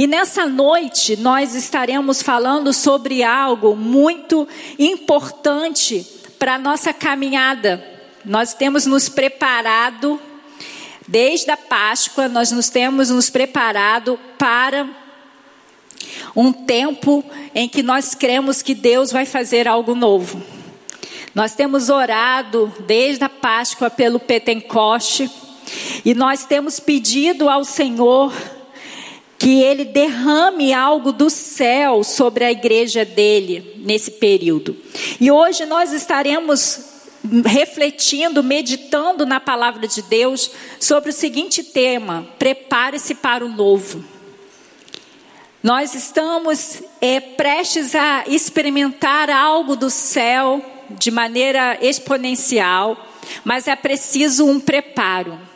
E nessa noite nós estaremos falando sobre algo muito importante para a nossa caminhada. Nós temos nos preparado, desde a Páscoa, nós nos temos nos preparado para um tempo em que nós cremos que Deus vai fazer algo novo. Nós temos orado desde a Páscoa pelo Pentecoste e nós temos pedido ao Senhor que Ele derrame algo do céu sobre a igreja dele nesse período. E hoje nós estaremos refletindo, meditando na palavra de Deus sobre o seguinte tema: prepare-se para o novo. Nós estamos é, prestes a experimentar algo do céu de maneira exponencial, mas é preciso um preparo.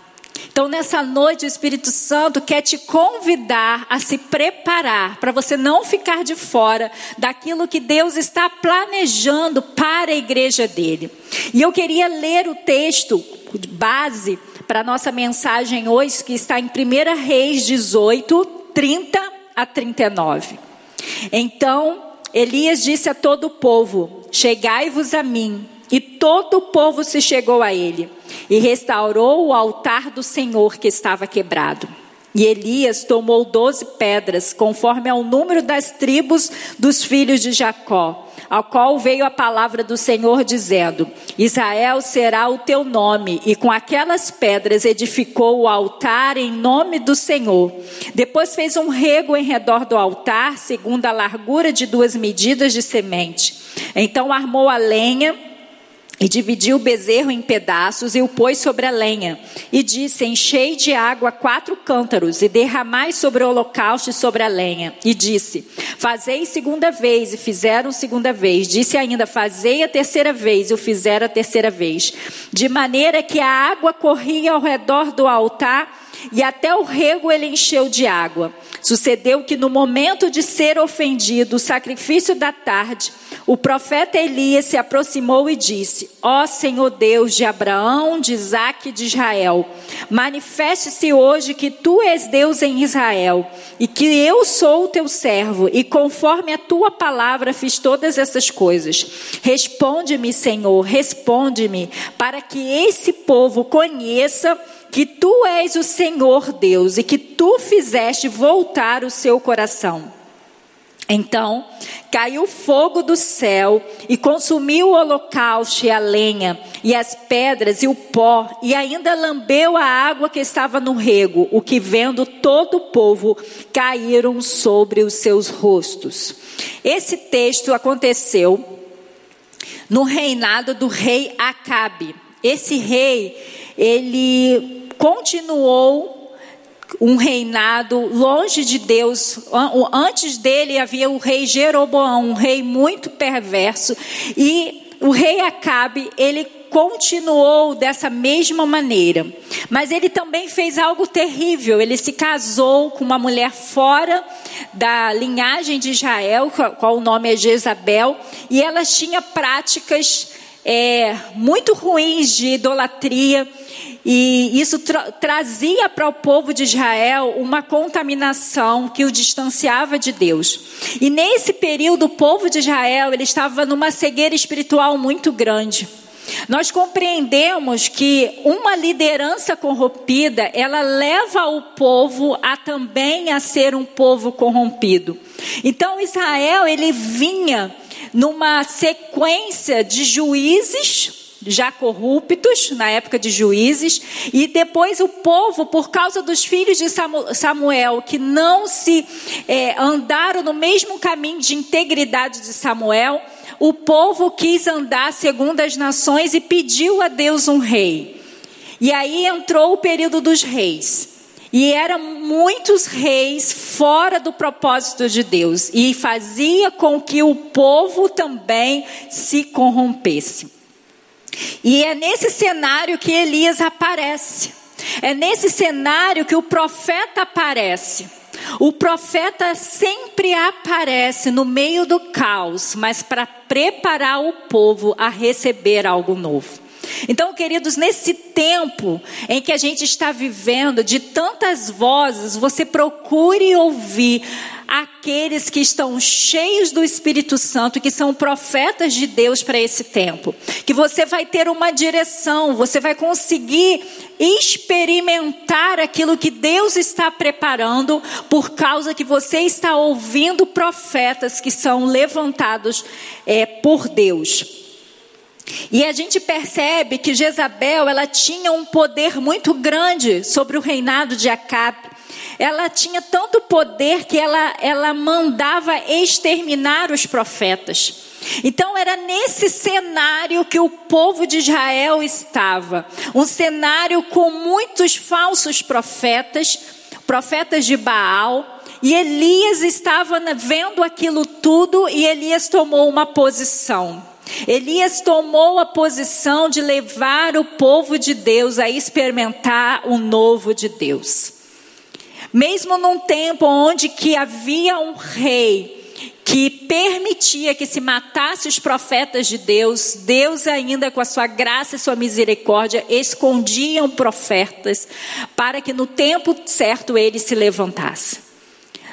Então, nessa noite, o Espírito Santo quer te convidar a se preparar para você não ficar de fora daquilo que Deus está planejando para a igreja dele. E eu queria ler o texto base para a nossa mensagem hoje, que está em 1 Reis 18, 30 a 39. Então, Elias disse a todo o povo: Chegai-vos a mim. E todo o povo se chegou a ele e restaurou o altar do Senhor que estava quebrado. E Elias tomou doze pedras, conforme ao número das tribos dos filhos de Jacó, ao qual veio a palavra do Senhor dizendo: Israel será o teu nome, e com aquelas pedras edificou o altar em nome do Senhor. Depois fez um rego em redor do altar, segundo a largura de duas medidas de semente. Então armou a lenha e dividiu o bezerro em pedaços e o pôs sobre a lenha. E disse: Enchei de água quatro cântaros e derramai sobre o holocausto e sobre a lenha. E disse: Fazei segunda vez, e fizeram segunda vez. Disse ainda: Fazei a terceira vez, e o fizeram a terceira vez. De maneira que a água corria ao redor do altar e até o rego ele encheu de água. Sucedeu que no momento de ser ofendido, o sacrifício da tarde, o profeta Elias se aproximou e disse: Ó oh, Senhor Deus de Abraão, de Isaque e de Israel, manifeste-se hoje que tu és Deus em Israel e que eu sou o teu servo e conforme a tua palavra fiz todas essas coisas. Responde-me, Senhor, responde-me, para que esse povo conheça que tu és o Senhor Deus e que tu fizeste voltar o seu coração. Então caiu fogo do céu e consumiu o holocausto e a lenha, e as pedras e o pó, e ainda lambeu a água que estava no rego, o que vendo todo o povo caíram sobre os seus rostos. Esse texto aconteceu no reinado do rei Acabe. Esse rei, ele continuou um reinado longe de Deus. Antes dele havia o rei Jeroboão, um rei muito perverso, e o rei Acabe, ele continuou dessa mesma maneira. Mas ele também fez algo terrível. Ele se casou com uma mulher fora da linhagem de Israel, qual o nome é Jezabel, e ela tinha práticas é, muito ruins de idolatria. E isso tra trazia para o povo de Israel uma contaminação que o distanciava de Deus. E nesse período, o povo de Israel ele estava numa cegueira espiritual muito grande. Nós compreendemos que uma liderança corrompida, ela leva o povo a também a ser um povo corrompido. Então Israel, ele vinha numa sequência de juízes já corruptos, na época de juízes, e depois o povo, por causa dos filhos de Samuel, que não se é, andaram no mesmo caminho de integridade de Samuel, o povo quis andar segundo as nações e pediu a Deus um rei. E aí entrou o período dos reis. E eram muitos reis fora do propósito de Deus. E fazia com que o povo também se corrompesse. E é nesse cenário que Elias aparece. É nesse cenário que o profeta aparece. O profeta sempre aparece no meio do caos, mas para preparar o povo a receber algo novo. Então, queridos, nesse tempo em que a gente está vivendo de tantas vozes, você procure ouvir aqueles que estão cheios do Espírito Santo, que são profetas de Deus para esse tempo. Que você vai ter uma direção, você vai conseguir experimentar aquilo que Deus está preparando, por causa que você está ouvindo profetas que são levantados é, por Deus. E a gente percebe que Jezabel, ela tinha um poder muito grande sobre o reinado de Acabe. Ela tinha tanto poder que ela, ela mandava exterminar os profetas. Então era nesse cenário que o povo de Israel estava. Um cenário com muitos falsos profetas, profetas de Baal. E Elias estava vendo aquilo tudo e Elias tomou uma posição. Elias tomou a posição de levar o povo de Deus a experimentar o novo de Deus. Mesmo num tempo onde que havia um rei que permitia que se matasse os profetas de Deus, Deus ainda com a sua graça e sua misericórdia escondiam profetas para que no tempo certo ele se levantasse.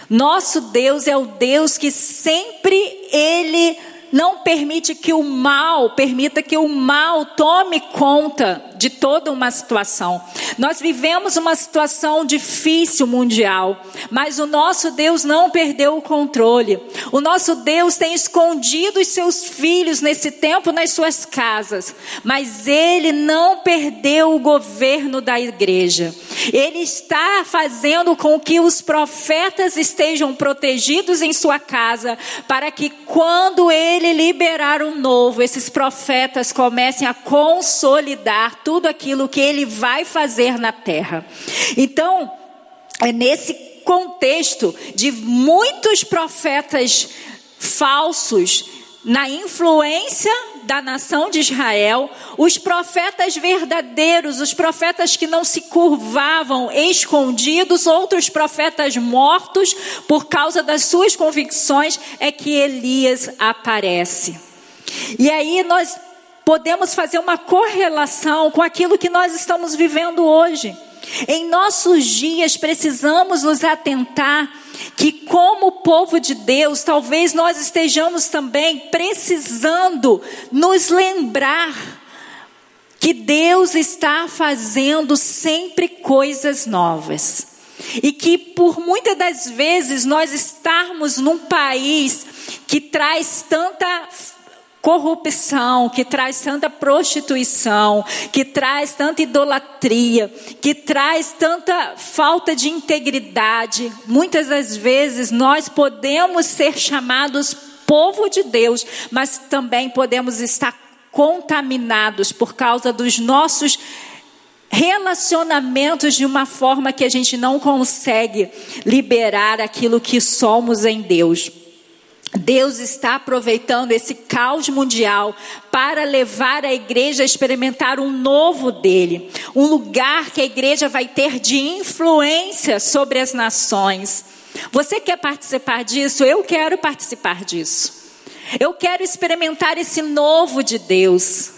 Nosso Deus é o Deus que sempre ele não permite que o mal, permita que o mal tome conta de toda uma situação. Nós vivemos uma situação difícil mundial, mas o nosso Deus não perdeu o controle. O nosso Deus tem escondido os seus filhos nesse tempo nas suas casas, mas ele não perdeu o governo da igreja. Ele está fazendo com que os profetas estejam protegidos em sua casa, para que quando ele liberar o novo, esses profetas comecem a consolidar tudo tudo aquilo que ele vai fazer na terra. Então, é nesse contexto de muitos profetas falsos na influência da nação de Israel, os profetas verdadeiros, os profetas que não se curvavam escondidos, outros profetas mortos por causa das suas convicções, é que Elias aparece. E aí nós podemos fazer uma correlação com aquilo que nós estamos vivendo hoje. Em nossos dias precisamos nos atentar que, como povo de Deus, talvez nós estejamos também precisando nos lembrar que Deus está fazendo sempre coisas novas. E que por muitas das vezes nós estarmos num país que traz tanta corrupção, que traz tanta prostituição, que traz tanta idolatria, que traz tanta falta de integridade. Muitas das vezes nós podemos ser chamados povo de Deus, mas também podemos estar contaminados por causa dos nossos relacionamentos de uma forma que a gente não consegue liberar aquilo que somos em Deus. Deus está aproveitando esse caos mundial para levar a igreja a experimentar um novo dele, um lugar que a igreja vai ter de influência sobre as nações. Você quer participar disso? Eu quero participar disso. Eu quero experimentar esse novo de Deus.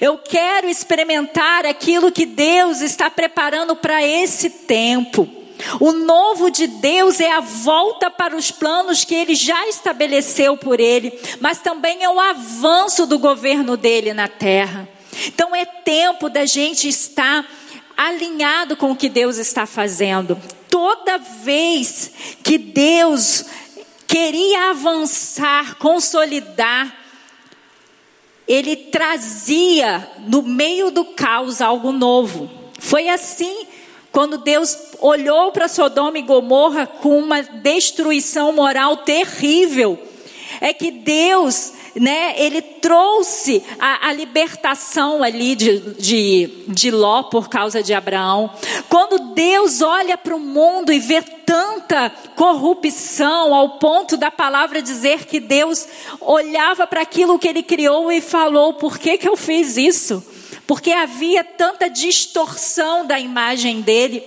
Eu quero experimentar aquilo que Deus está preparando para esse tempo. O novo de Deus é a volta para os planos que ele já estabeleceu por ele, mas também é o avanço do governo dele na terra. Então é tempo da gente estar alinhado com o que Deus está fazendo. Toda vez que Deus queria avançar, consolidar, ele trazia no meio do caos algo novo. Foi assim quando Deus olhou para Sodoma e Gomorra com uma destruição moral terrível, é que Deus, né, ele trouxe a, a libertação ali de, de, de Ló por causa de Abraão. Quando Deus olha para o mundo e vê tanta corrupção, ao ponto da palavra dizer que Deus olhava para aquilo que ele criou e falou: por que, que eu fiz isso? Porque havia tanta distorção da imagem dele.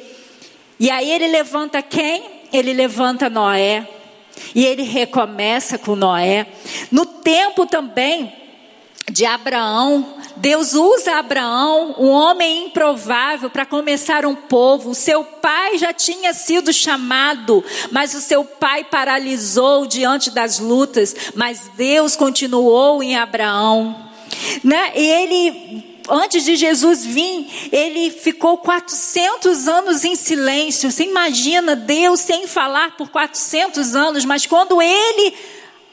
E aí ele levanta quem? Ele levanta Noé. E ele recomeça com Noé. No tempo também de Abraão, Deus usa Abraão, um homem improvável, para começar um povo. O seu pai já tinha sido chamado, mas o seu pai paralisou diante das lutas. Mas Deus continuou em Abraão. Né? E ele antes de Jesus vir, ele ficou 400 anos em silêncio. Você imagina Deus sem falar por 400 anos, mas quando ele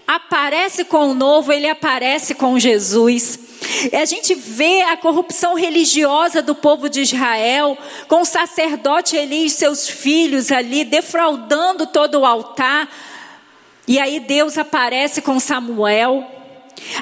aparece com o novo, ele aparece com Jesus. A gente vê a corrupção religiosa do povo de Israel, com o sacerdote Eli e seus filhos ali, defraudando todo o altar. E aí Deus aparece com Samuel.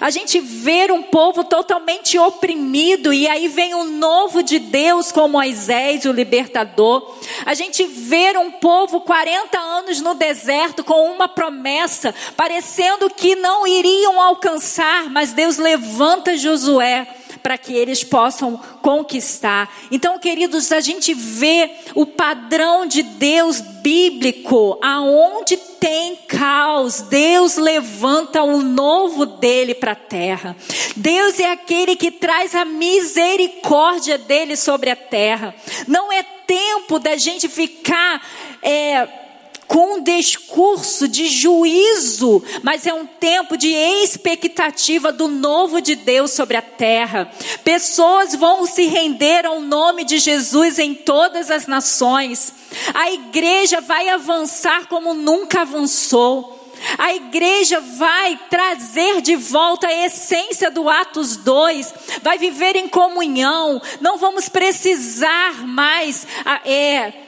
A gente vê um povo totalmente oprimido, e aí vem o novo de Deus com Moisés, o libertador. A gente vê um povo 40 anos no deserto com uma promessa, parecendo que não iriam alcançar, mas Deus levanta Josué para que eles possam conquistar. Então, queridos, a gente vê o padrão de Deus bíblico, aonde tem caos, Deus levanta o novo dele para a terra. Deus é aquele que traz a misericórdia dele sobre a terra. Não é tempo da gente ficar. É, com um discurso de juízo, mas é um tempo de expectativa do novo de Deus sobre a terra. Pessoas vão se render ao nome de Jesus em todas as nações. A igreja vai avançar como nunca avançou. A igreja vai trazer de volta a essência do Atos 2, vai viver em comunhão, não vamos precisar mais é,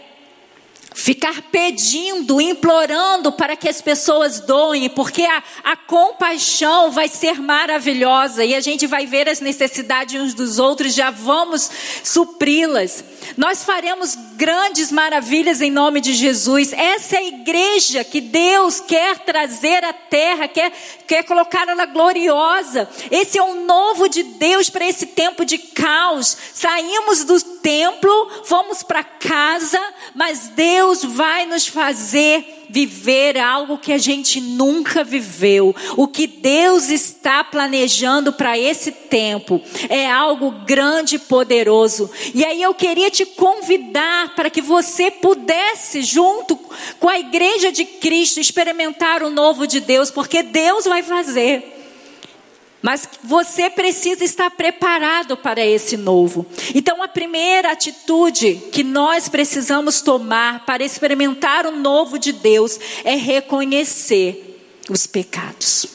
ficar pedindo, implorando para que as pessoas doem, porque a, a compaixão vai ser maravilhosa e a gente vai ver as necessidades uns dos outros, já vamos supri-las. Nós faremos grandes maravilhas em nome de Jesus. Essa é a igreja que Deus quer trazer à terra, quer, quer colocar ela gloriosa. Esse é o novo de Deus para esse tempo de caos. Saímos do templo, fomos para casa, mas Deus vai nos fazer viver algo que a gente nunca viveu. O que Deus está planejando para esse tempo é algo grande e poderoso. E aí eu queria te convidar para que você pudesse, junto com a igreja de Cristo, experimentar o novo de Deus, porque Deus vai fazer. Mas você precisa estar preparado para esse novo. Então, a primeira atitude que nós precisamos tomar para experimentar o novo de Deus é reconhecer os pecados.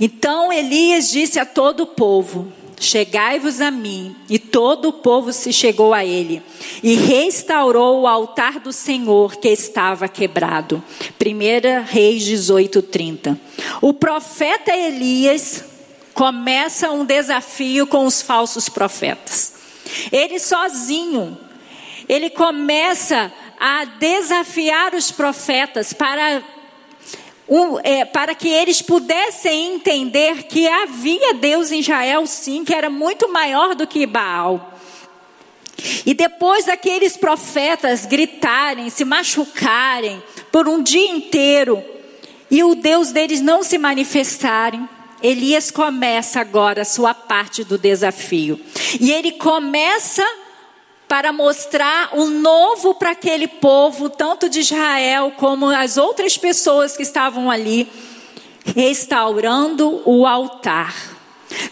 Então, Elias disse a todo o povo: Chegai-vos a mim. E todo o povo se chegou a ele. E restaurou o altar do Senhor que estava quebrado. 1 Reis 18, 30. O profeta Elias começa um desafio com os falsos profetas. Ele sozinho, ele começa a desafiar os profetas para um, é, para que eles pudessem entender que havia Deus em Israel, sim, que era muito maior do que Baal. E depois daqueles profetas gritarem, se machucarem por um dia inteiro, e o Deus deles não se manifestarem, Elias começa agora a sua parte do desafio. E ele começa para mostrar o novo para aquele povo, tanto de Israel como as outras pessoas que estavam ali, restaurando o altar.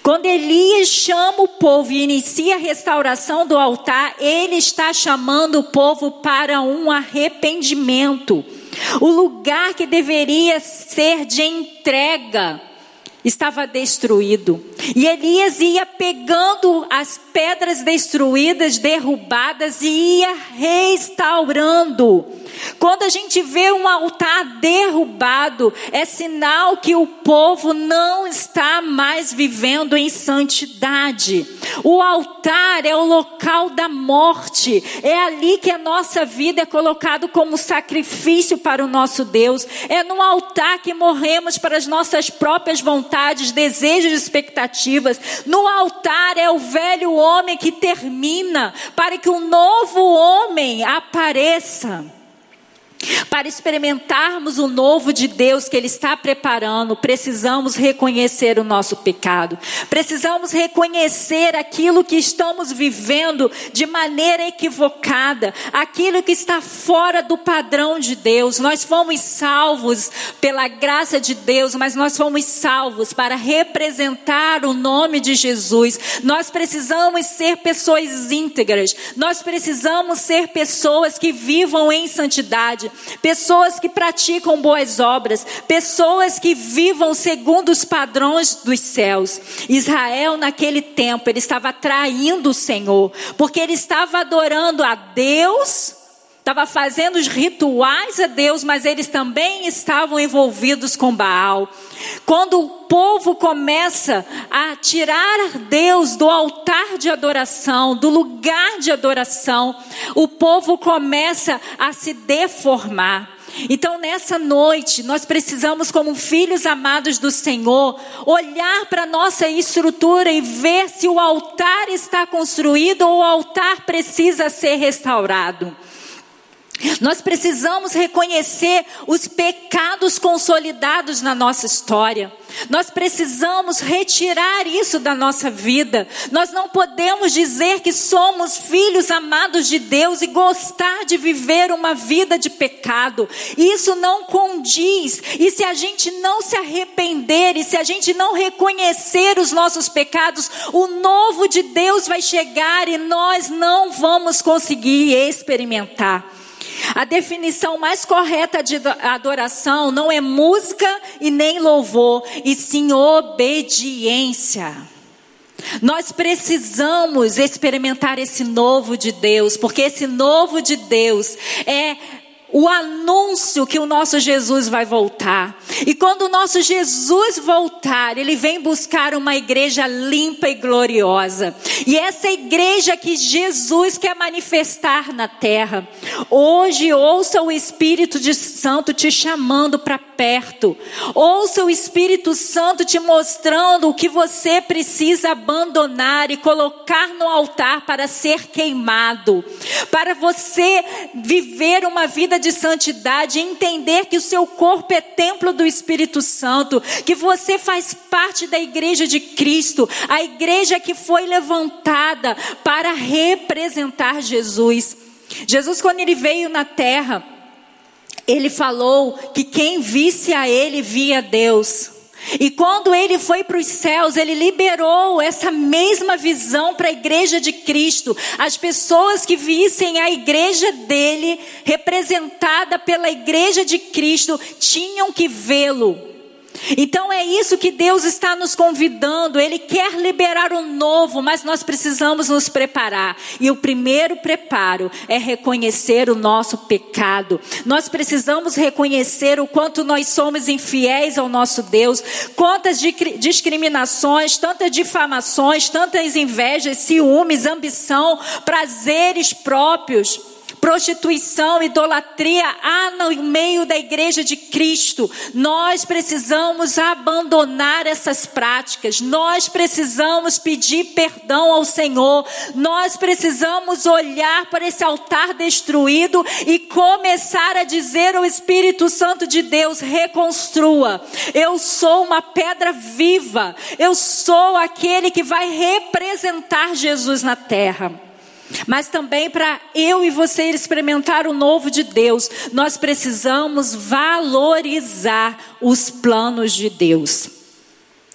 Quando Elias chama o povo e inicia a restauração do altar, ele está chamando o povo para um arrependimento. O lugar que deveria ser de entrega estava destruído. E Elias ia pegando as pedras destruídas, derrubadas e ia restaurando. Quando a gente vê um altar derrubado, é sinal que o povo não está mais vivendo em santidade. O altar é o local da morte. É ali que a nossa vida é colocado como sacrifício para o nosso Deus. É no altar que morremos para as nossas próprias vontades, desejos e expectativas. No altar é o velho homem que termina para que o novo homem apareça. Para experimentarmos o novo de Deus que Ele está preparando, precisamos reconhecer o nosso pecado. Precisamos reconhecer aquilo que estamos vivendo de maneira equivocada, aquilo que está fora do padrão de Deus. Nós fomos salvos pela graça de Deus, mas nós fomos salvos para representar o nome de Jesus. Nós precisamos ser pessoas íntegras. Nós precisamos ser pessoas que vivam em santidade pessoas que praticam boas obras, pessoas que vivam segundo os padrões dos céus. Israel, naquele tempo, ele estava traindo o Senhor, porque ele estava adorando a Deus estava fazendo os rituais a Deus, mas eles também estavam envolvidos com Baal. Quando o povo começa a tirar Deus do altar de adoração, do lugar de adoração, o povo começa a se deformar. Então, nessa noite, nós precisamos, como filhos amados do Senhor, olhar para a nossa estrutura e ver se o altar está construído ou o altar precisa ser restaurado. Nós precisamos reconhecer os pecados consolidados na nossa história. Nós precisamos retirar isso da nossa vida. Nós não podemos dizer que somos filhos amados de Deus e gostar de viver uma vida de pecado. Isso não condiz. E se a gente não se arrepender e se a gente não reconhecer os nossos pecados, o novo de Deus vai chegar e nós não vamos conseguir experimentar. A definição mais correta de adoração não é música e nem louvor, e sim obediência. Nós precisamos experimentar esse novo de Deus, porque esse novo de Deus é o anúncio que o nosso Jesus vai voltar. E quando o nosso Jesus voltar, ele vem buscar uma igreja limpa e gloriosa. E essa igreja que Jesus quer manifestar na terra. Hoje ouça o Espírito de Santo te chamando para perto. Ouça o Espírito Santo te mostrando o que você precisa abandonar e colocar no altar para ser queimado. Para você viver uma vida de santidade, entender que o seu corpo é templo do Espírito Santo, que você faz parte da igreja de Cristo, a igreja que foi levantada para representar Jesus. Jesus, quando ele veio na terra, ele falou que quem visse a ele via Deus. E quando ele foi para os céus, ele liberou essa mesma visão para a igreja de Cristo. As pessoas que vissem a igreja dele, representada pela igreja de Cristo, tinham que vê-lo. Então é isso que Deus está nos convidando. Ele quer liberar o novo, mas nós precisamos nos preparar. E o primeiro preparo é reconhecer o nosso pecado. Nós precisamos reconhecer o quanto nós somos infiéis ao nosso Deus, quantas discriminações, tantas difamações, tantas invejas, ciúmes, ambição, prazeres próprios prostituição, idolatria há no meio da igreja de Cristo. Nós precisamos abandonar essas práticas. Nós precisamos pedir perdão ao Senhor. Nós precisamos olhar para esse altar destruído e começar a dizer ao Espírito Santo de Deus: reconstrua. Eu sou uma pedra viva. Eu sou aquele que vai representar Jesus na terra. Mas também para eu e você experimentar o novo de Deus, nós precisamos valorizar os planos de Deus.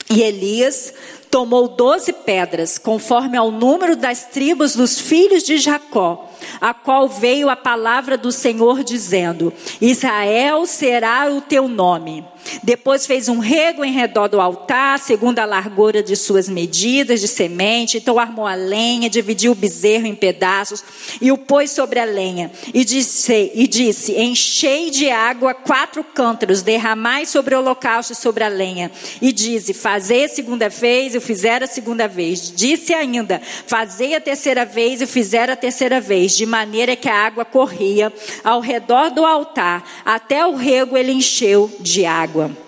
E Elias tomou doze pedras, conforme ao número das tribos dos filhos de Jacó, a qual veio a palavra do Senhor dizendo: Israel será o teu nome. Depois fez um rego em redor do altar, segundo a largura de suas medidas de semente. Então armou a lenha, dividiu o bezerro em pedaços e o pôs sobre a lenha. E disse, e disse enchei de água quatro cântaros, derramai sobre o holocausto e sobre a lenha. E disse, fazei a segunda vez, e fizer a segunda vez. Disse ainda, fazei a terceira vez, e fizer a terceira vez. De maneira que a água corria ao redor do altar, até o rego ele encheu de água.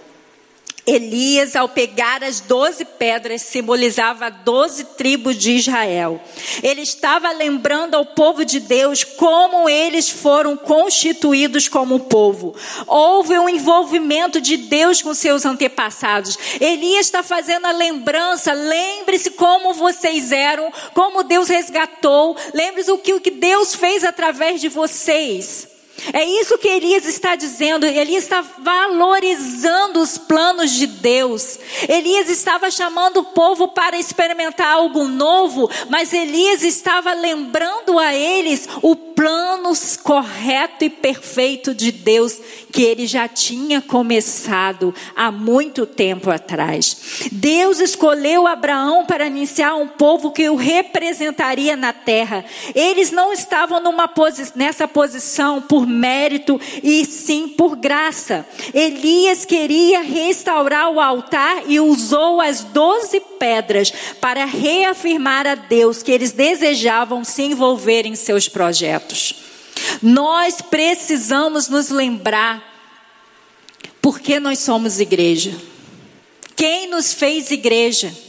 Elias, ao pegar as doze pedras, simbolizava doze tribos de Israel. Ele estava lembrando ao povo de Deus como eles foram constituídos como povo. Houve um envolvimento de Deus com seus antepassados. Elias está fazendo a lembrança. Lembre-se como vocês eram, como Deus resgatou. Lembre-se o que Deus fez através de vocês. É isso que Elias está dizendo. Elias está valorizando os planos de Deus. Elias estava chamando o povo para experimentar algo novo, mas Elias estava lembrando a eles o plano correto e perfeito de Deus que ele já tinha começado há muito tempo atrás. Deus escolheu Abraão para iniciar um povo que o representaria na terra. Eles não estavam posi nessa posição por mérito e sim por graça. Elias queria restaurar o altar e usou as doze pedras para reafirmar a Deus que eles desejavam se envolver em seus projetos. Nós precisamos nos lembrar por que nós somos igreja. Quem nos fez igreja?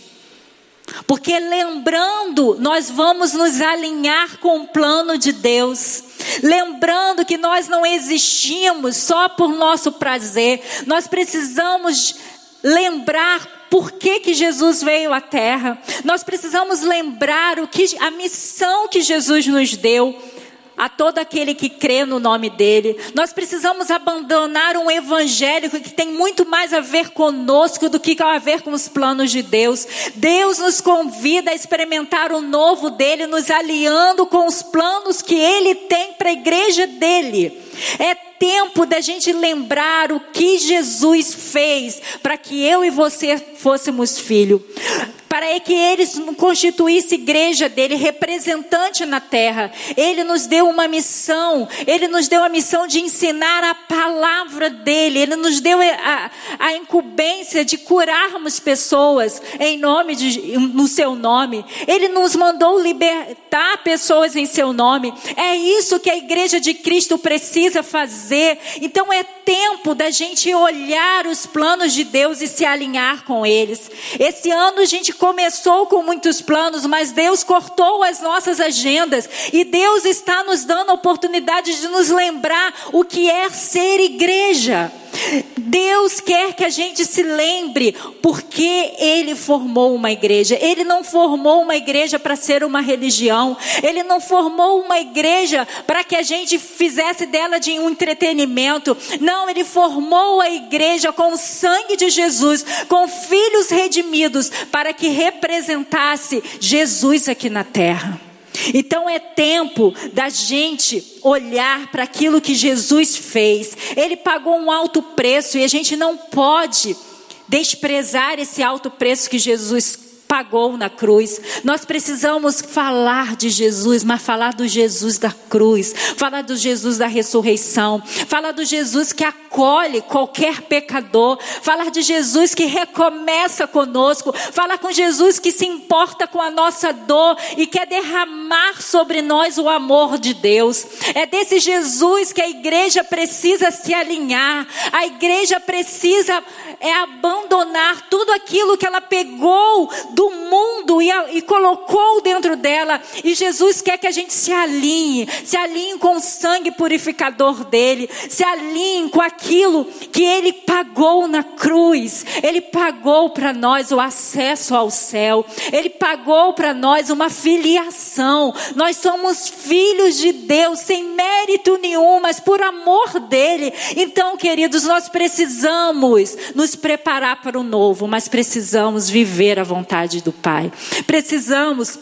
Porque lembrando, nós vamos nos alinhar com o plano de Deus. Lembrando que nós não existimos só por nosso prazer, nós precisamos lembrar por que, que Jesus veio à terra. Nós precisamos lembrar o que a missão que Jesus nos deu a todo aquele que crê no nome dele. Nós precisamos abandonar um evangélico que tem muito mais a ver conosco do que a ver com os planos de Deus. Deus nos convida a experimentar o novo dele, nos aliando com os planos que ele tem para a igreja dele. É tempo da gente lembrar o que Jesus fez para que eu e você fôssemos filho para que ele constituísse igreja dele, representante na terra. Ele nos deu uma missão, ele nos deu a missão de ensinar a palavra dele, ele nos deu a, a incumbência de curarmos pessoas em nome de, no seu nome. Ele nos mandou libertar pessoas em seu nome. É isso que a igreja de Cristo precisa fazer. Então é tempo da gente olhar os planos de Deus e se alinhar com eles. Esse ano a gente começou com muitos planos, mas Deus cortou as nossas agendas e Deus está nos dando a oportunidade de nos lembrar o que é ser igreja. Deus quer que a gente se lembre porque Ele formou uma igreja. Ele não formou uma igreja para ser uma religião. Ele não formou uma igreja para que a gente fizesse dela de um entretenimento. Não, Ele formou a igreja com o sangue de Jesus, com filhos redimidos, para que representasse Jesus aqui na terra. Então é tempo da gente olhar para aquilo que Jesus fez. Ele pagou um alto preço e a gente não pode desprezar esse alto preço que Jesus pagou na cruz. Nós precisamos falar de Jesus, mas falar do Jesus da cruz, falar do Jesus da ressurreição, falar do Jesus que acolhe qualquer pecador, falar de Jesus que recomeça conosco, falar com Jesus que se importa com a nossa dor e quer derramar sobre nós o amor de Deus. É desse Jesus que a igreja precisa se alinhar. A igreja precisa é abandonar tudo aquilo que ela pegou do mundo e, a, e colocou dentro dela. E Jesus quer que a gente se alinhe, se alinhe com o sangue purificador dele, se alinhe com aquilo que ele pagou na cruz. Ele pagou para nós o acesso ao céu. Ele pagou para nós uma filiação. Nós somos filhos de Deus sem mérito nenhum, mas por amor dele. Então, queridos, nós precisamos nos preparar para o novo, mas precisamos viver a vontade do Pai. Precisamos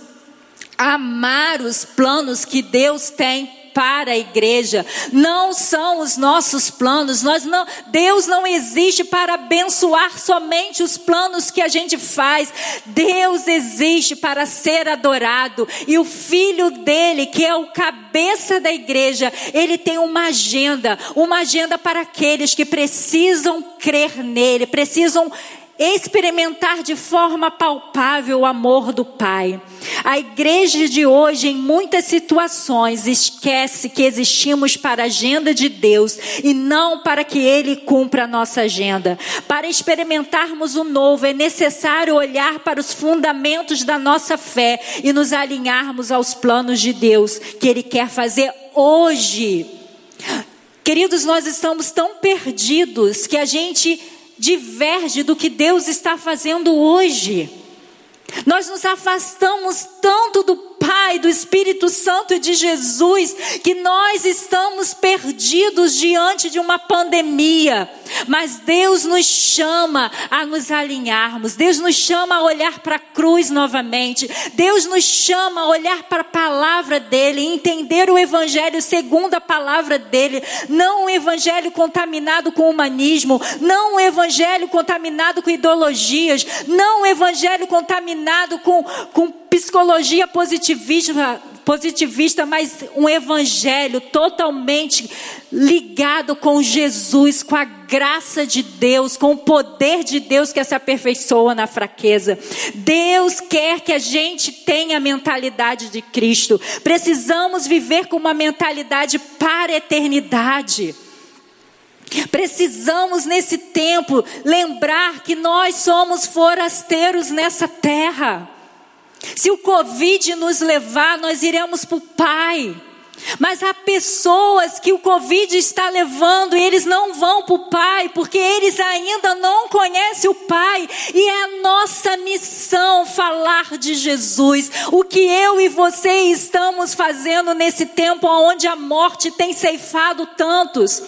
amar os planos que Deus tem para a igreja. Não são os nossos planos. Nós não, Deus não existe para abençoar somente os planos que a gente faz. Deus existe para ser adorado. E o filho dele, que é o cabeça da igreja, ele tem uma agenda, uma agenda para aqueles que precisam crer nele, precisam experimentar de forma palpável o amor do Pai. A igreja de hoje, em muitas situações, esquece que existimos para a agenda de Deus e não para que Ele cumpra a nossa agenda. Para experimentarmos o novo, é necessário olhar para os fundamentos da nossa fé e nos alinharmos aos planos de Deus que Ele quer fazer hoje. Queridos, nós estamos tão perdidos que a gente diverge do que Deus está fazendo hoje. Nós nos afastamos tanto do Pai, do Espírito Santo e de Jesus, que nós estamos perdidos diante de uma pandemia. Mas Deus nos chama a nos alinharmos, Deus nos chama a olhar para a cruz novamente, Deus nos chama a olhar para a palavra dEle, entender o Evangelho segundo a palavra dEle, não um Evangelho contaminado com humanismo, não um Evangelho contaminado com ideologias, não um Evangelho contaminado com, com psicologia positivista, positivista, mas um evangelho totalmente ligado com Jesus, com a graça de Deus, com o poder de Deus que se aperfeiçoa na fraqueza. Deus quer que a gente tenha a mentalidade de Cristo. Precisamos viver com uma mentalidade para a eternidade. Precisamos nesse tempo lembrar que nós somos forasteiros nessa terra. Se o Covid nos levar, nós iremos para o Pai. Mas há pessoas que o Covid está levando e eles não vão para o Pai, porque eles ainda não conhecem o Pai. E é a nossa missão falar de Jesus. O que eu e você estamos fazendo nesse tempo onde a morte tem ceifado tantos.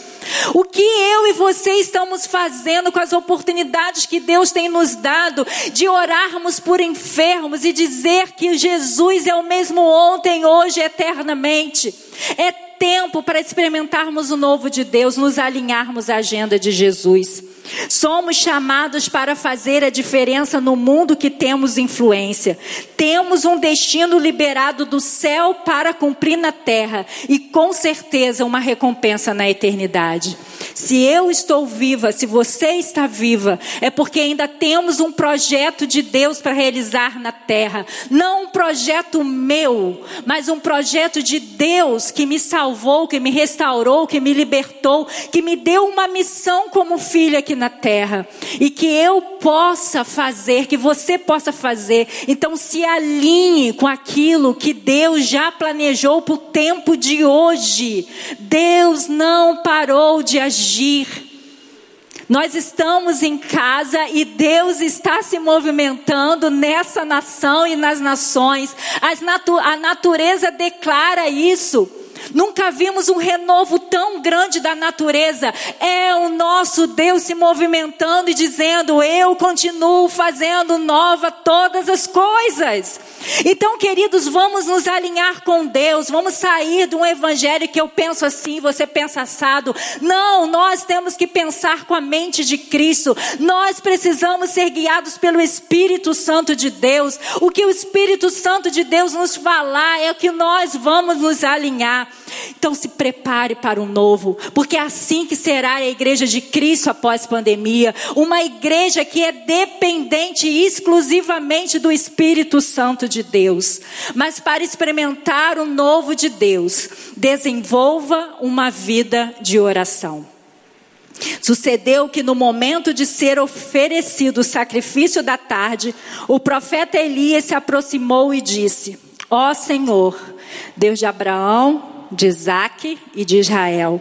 O que eu e você estamos fazendo com as oportunidades que Deus tem nos dado de orarmos por enfermos e dizer que Jesus é o mesmo ontem, hoje, eternamente. É tempo para experimentarmos o novo de Deus, nos alinharmos à agenda de Jesus. Somos chamados para fazer a diferença no mundo que temos influência. Temos um destino liberado do céu para cumprir na terra e com certeza uma recompensa na eternidade. Se eu estou viva, se você está viva, é porque ainda temos um projeto de Deus para realizar na terra. Não um projeto meu, mas um projeto de Deus que me salvou, que me restaurou, que me libertou, que me deu uma missão como filha aqui na terra. E que eu possa fazer, que você possa fazer. Então se alinhe com aquilo que Deus já planejou para o tempo de hoje. Deus não parou de agir. Nós estamos em casa e Deus está se movimentando nessa nação e nas nações. Natu a natureza declara isso. Nunca vimos um renovo tão grande da natureza. É o nosso Deus se movimentando e dizendo: Eu continuo fazendo nova todas as coisas. Então, queridos, vamos nos alinhar com Deus. Vamos sair de um evangelho que eu penso assim, você pensa assado. Não, nós temos que pensar com a mente de Cristo. Nós precisamos ser guiados pelo Espírito Santo de Deus. O que o Espírito Santo de Deus nos falar é o que nós vamos nos alinhar. Então se prepare para o novo, porque é assim que será a igreja de Cristo após pandemia, uma igreja que é dependente exclusivamente do Espírito Santo de Deus. Mas para experimentar o novo de Deus, desenvolva uma vida de oração. Sucedeu que no momento de ser oferecido o sacrifício da tarde, o profeta Elias se aproximou e disse: Ó Senhor, Deus de Abraão, de Isaac e de Israel.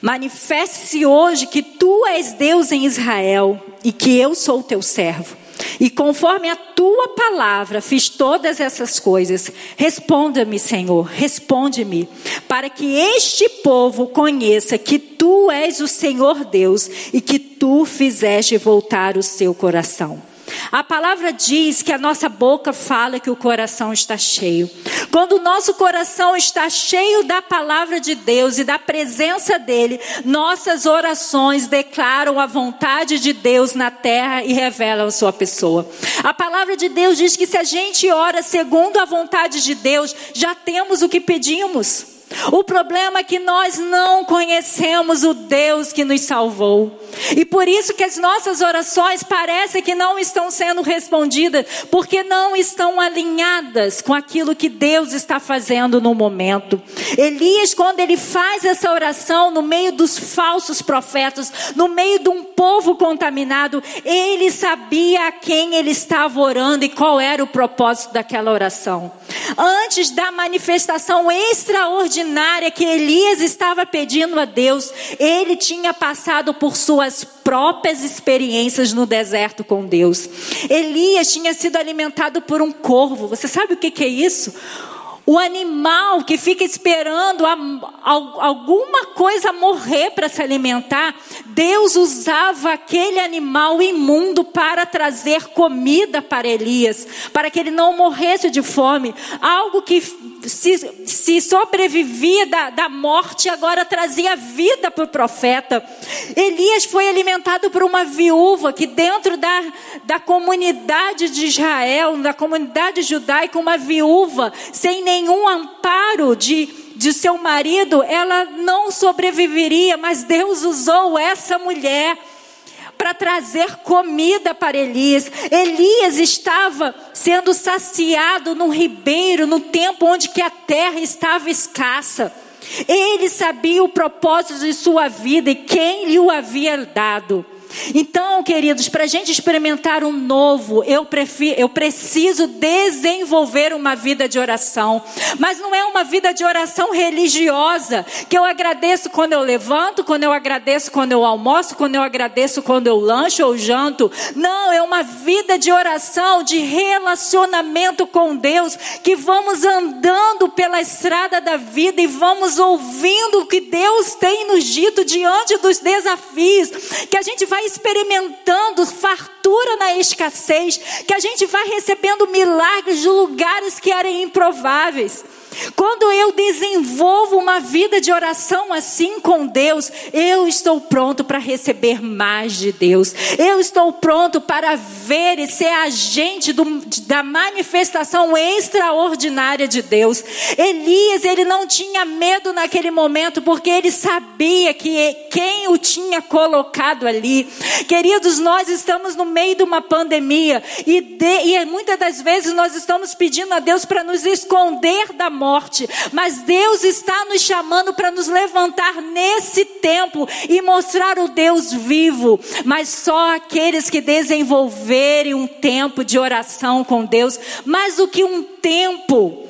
Manifeste-se hoje que tu és Deus em Israel e que eu sou teu servo. E conforme a tua palavra fiz todas essas coisas. Responda-me, Senhor, responde-me, para que este povo conheça que tu és o Senhor Deus e que tu fizeste voltar o seu coração. A palavra diz que a nossa boca fala que o coração está cheio. Quando o nosso coração está cheio da palavra de Deus e da presença dele, nossas orações declaram a vontade de Deus na terra e revelam a sua pessoa. A palavra de Deus diz que se a gente ora segundo a vontade de Deus, já temos o que pedimos. O problema é que nós não conhecemos o Deus que nos salvou. E por isso que as nossas orações parecem que não estão sendo respondidas, porque não estão alinhadas com aquilo que Deus está fazendo no momento. Elias, quando ele faz essa oração no meio dos falsos profetas, no meio de um povo contaminado, ele sabia a quem ele estava orando e qual era o propósito daquela oração. Antes da manifestação extraordinária que Elias estava pedindo a Deus, ele tinha passado por suas próprias experiências no deserto com Deus. Elias tinha sido alimentado por um corvo. Você sabe o que é isso? O animal que fica esperando a, a, alguma coisa morrer para se alimentar, Deus usava aquele animal imundo para trazer comida para Elias, para que ele não morresse de fome. Algo que se, se sobrevivia da, da morte, agora trazia vida para o profeta. Elias foi alimentado por uma viúva que, dentro da, da comunidade de Israel, da comunidade judaica, uma viúva sem nenhum amparo de de seu marido, ela não sobreviveria, mas Deus usou essa mulher para trazer comida para Elias. Elias estava sendo saciado no ribeiro, no tempo onde que a terra estava escassa. Ele sabia o propósito de sua vida e quem lhe o havia dado. Então, queridos, para a gente experimentar um novo, eu, prefiro, eu preciso desenvolver uma vida de oração. Mas não é uma vida de oração religiosa, que eu agradeço quando eu levanto, quando eu agradeço quando eu almoço, quando eu agradeço quando eu lancho ou janto. Não, é uma vida de oração, de relacionamento com Deus, que vamos andando pela estrada da vida e vamos ouvindo o que Deus tem nos dito diante dos desafios, que a gente vai vai experimentando fartura na escassez, que a gente vai recebendo milagres de lugares que eram improváveis. Quando eu desenvolvo uma vida de oração assim com Deus, eu estou pronto para receber mais de Deus. Eu estou pronto para ver e ser agente do, da manifestação extraordinária de Deus. Elias, ele não tinha medo naquele momento, porque ele sabia que quem o tinha colocado ali. Queridos, nós estamos no meio de uma pandemia e, de, e muitas das vezes nós estamos pedindo a Deus para nos esconder da morte morte, mas Deus está nos chamando para nos levantar nesse tempo e mostrar o Deus vivo. Mas só aqueles que desenvolverem um tempo de oração com Deus, mais do que um tempo,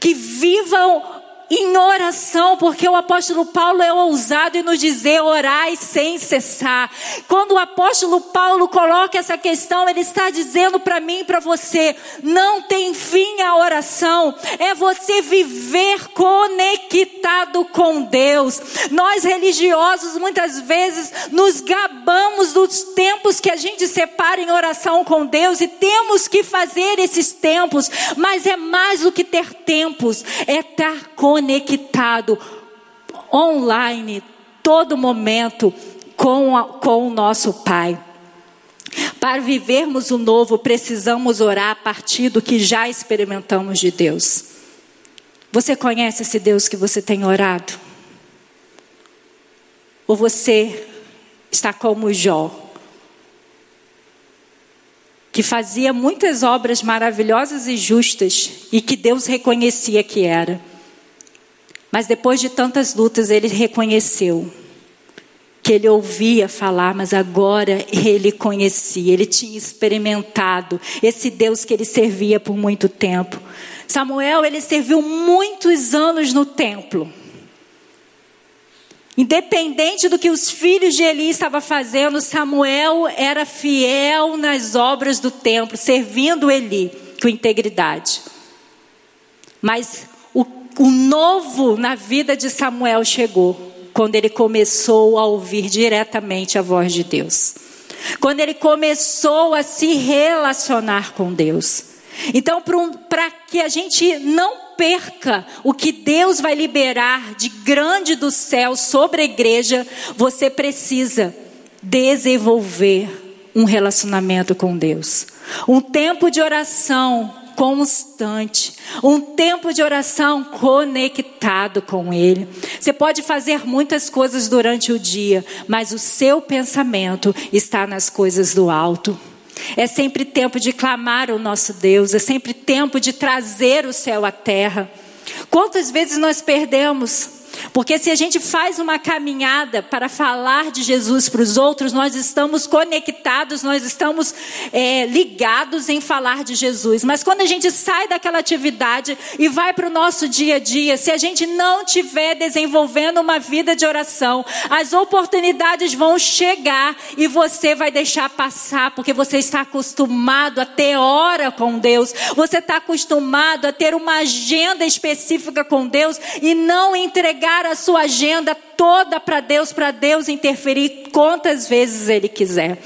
que vivam em oração, porque o apóstolo Paulo é ousado em nos dizer orai sem cessar. Quando o apóstolo Paulo coloca essa questão, ele está dizendo para mim e para você: não tem fim a oração, é você viver conectado com Deus. Nós religiosos muitas vezes nos gabamos dos tempos que a gente separa em oração com Deus e temos que fazer esses tempos, mas é mais do que ter tempos, é estar com conectado online, todo momento com, a, com o nosso Pai. Para vivermos o novo, precisamos orar a partir do que já experimentamos de Deus. Você conhece esse Deus que você tem orado? Ou você está como Jó, que fazia muitas obras maravilhosas e justas e que Deus reconhecia que era? Mas depois de tantas lutas, ele reconheceu que ele ouvia falar, mas agora ele conhecia, ele tinha experimentado esse Deus que ele servia por muito tempo. Samuel, ele serviu muitos anos no templo. Independente do que os filhos de Eli estavam fazendo, Samuel era fiel nas obras do templo, servindo Eli com integridade. Mas o novo na vida de Samuel chegou quando ele começou a ouvir diretamente a voz de Deus. Quando ele começou a se relacionar com Deus. Então, para que a gente não perca o que Deus vai liberar de grande do céu sobre a igreja, você precisa desenvolver um relacionamento com Deus. Um tempo de oração constante, um tempo de oração conectado com Ele. Você pode fazer muitas coisas durante o dia, mas o seu pensamento está nas coisas do alto. É sempre tempo de clamar o nosso Deus, é sempre tempo de trazer o céu à terra. Quantas vezes nós perdemos porque se a gente faz uma caminhada para falar de Jesus para os outros, nós estamos conectados, nós estamos é, ligados em falar de Jesus. Mas quando a gente sai daquela atividade e vai para o nosso dia a dia, se a gente não tiver desenvolvendo uma vida de oração, as oportunidades vão chegar e você vai deixar passar, porque você está acostumado a ter hora com Deus, você está acostumado a ter uma agenda específica com Deus e não entregar a sua agenda toda para Deus, para Deus interferir quantas vezes Ele quiser.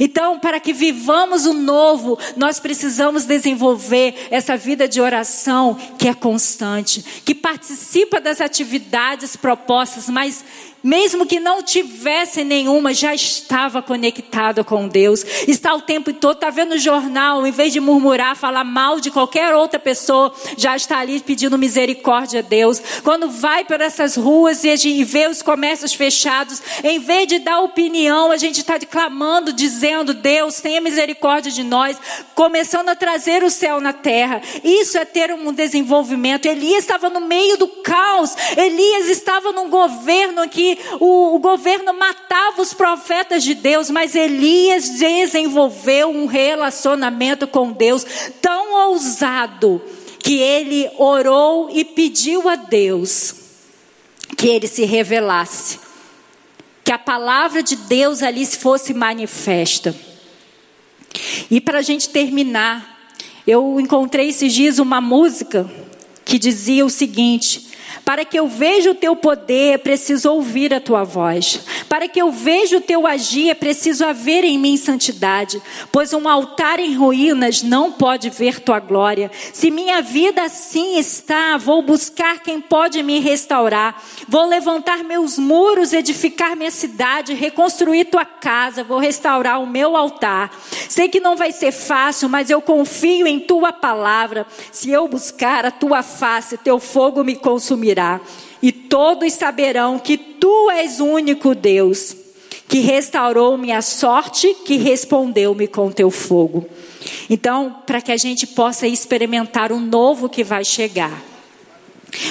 Então, para que vivamos o novo, nós precisamos desenvolver essa vida de oração que é constante, que participa das atividades propostas, mas mesmo que não tivesse nenhuma, já estava conectado com Deus. Está o tempo todo, está vendo o jornal, em vez de murmurar, falar mal de qualquer outra pessoa, já está ali pedindo misericórdia a Deus. Quando vai por essas ruas e vê os comércios fechados, em vez de dar opinião, a gente está clamando, dizendo: Deus, tenha misericórdia de nós, começando a trazer o céu na terra. Isso é ter um desenvolvimento. Elias estava no meio do caos, Elias estava num governo que o, o governo matava os profetas de Deus, mas Elias desenvolveu um relacionamento com Deus tão ousado que ele orou e pediu a Deus que ele se revelasse, que a palavra de Deus ali fosse manifesta. E para a gente terminar, eu encontrei esses dias uma música que dizia o seguinte: para que eu veja o teu poder, é preciso ouvir a tua voz. Para que eu veja o teu agir, é preciso haver em mim santidade. Pois um altar em ruínas não pode ver tua glória. Se minha vida assim está, vou buscar quem pode me restaurar. Vou levantar meus muros, edificar minha cidade, reconstruir tua casa, vou restaurar o meu altar. Sei que não vai ser fácil, mas eu confio em tua palavra. Se eu buscar a tua face, teu fogo me consumirá e todos saberão que tu és o único Deus, que restaurou minha sorte, que respondeu-me com teu fogo. Então, para que a gente possa experimentar o novo que vai chegar.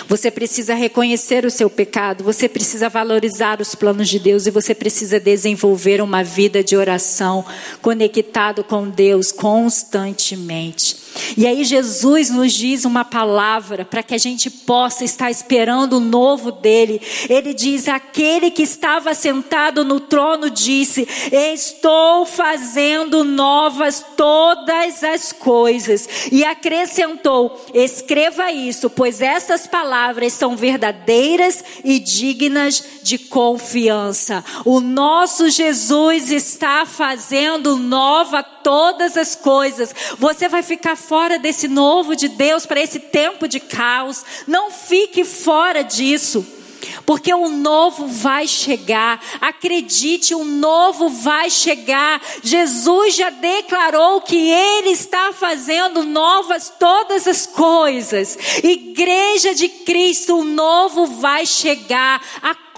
Você precisa reconhecer o seu pecado, você precisa valorizar os planos de Deus e você precisa desenvolver uma vida de oração conectado com Deus constantemente. E aí Jesus nos diz uma palavra para que a gente possa estar esperando o novo dele. Ele diz: "Aquele que estava sentado no trono disse: Estou fazendo novas todas as coisas." E acrescentou: "Escreva isso, pois essas palavras são verdadeiras e dignas de confiança." O nosso Jesus está fazendo nova todas as coisas. Você vai ficar fora desse novo de Deus para esse tempo de caos. Não fique fora disso. Porque o novo vai chegar, acredite, o novo vai chegar. Jesus já declarou que Ele está fazendo novas todas as coisas. Igreja de Cristo, o novo vai chegar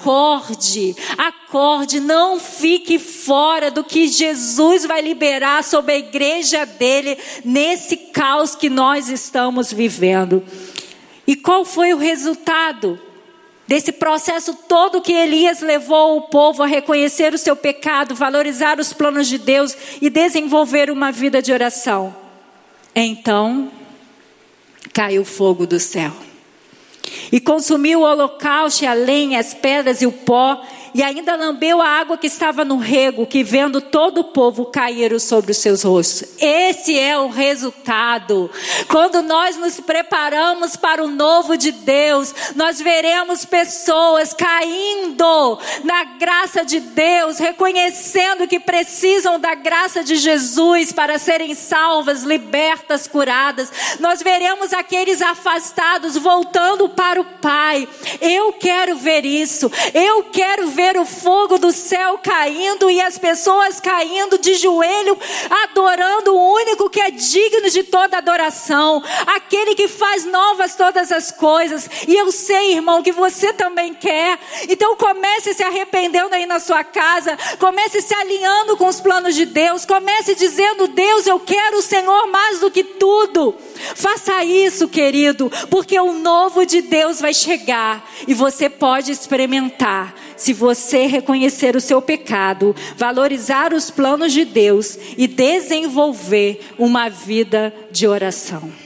acorde, acorde, não fique fora do que Jesus vai liberar sobre a igreja dele nesse caos que nós estamos vivendo. E qual foi o resultado? Desse processo todo que Elias levou o povo a reconhecer o seu pecado, valorizar os planos de Deus e desenvolver uma vida de oração. Então, caiu fogo do céu e consumiu o holocausto, a lenha, as pedras e o pó, e ainda lambeu a água que estava no rego, que vendo todo o povo caíram sobre os seus rostos. Esse é o resultado. Quando nós nos preparamos para o novo de Deus, nós veremos pessoas caindo na graça de Deus, reconhecendo que precisam da graça de Jesus para serem salvas, libertas, curadas. Nós veremos aqueles afastados voltando para o Pai. Eu quero ver isso. Eu quero ver ver o fogo do céu caindo e as pessoas caindo de joelho, adorando o único que é digno de toda adoração, aquele que faz novas todas as coisas. E eu sei, irmão, que você também quer. Então comece se arrependendo aí na sua casa, comece se alinhando com os planos de Deus, comece dizendo: Deus, eu quero o Senhor mais do que tudo. Faça isso, querido, porque o novo de Deus vai chegar e você pode experimentar. Se você reconhecer o seu pecado, valorizar os planos de Deus e desenvolver uma vida de oração.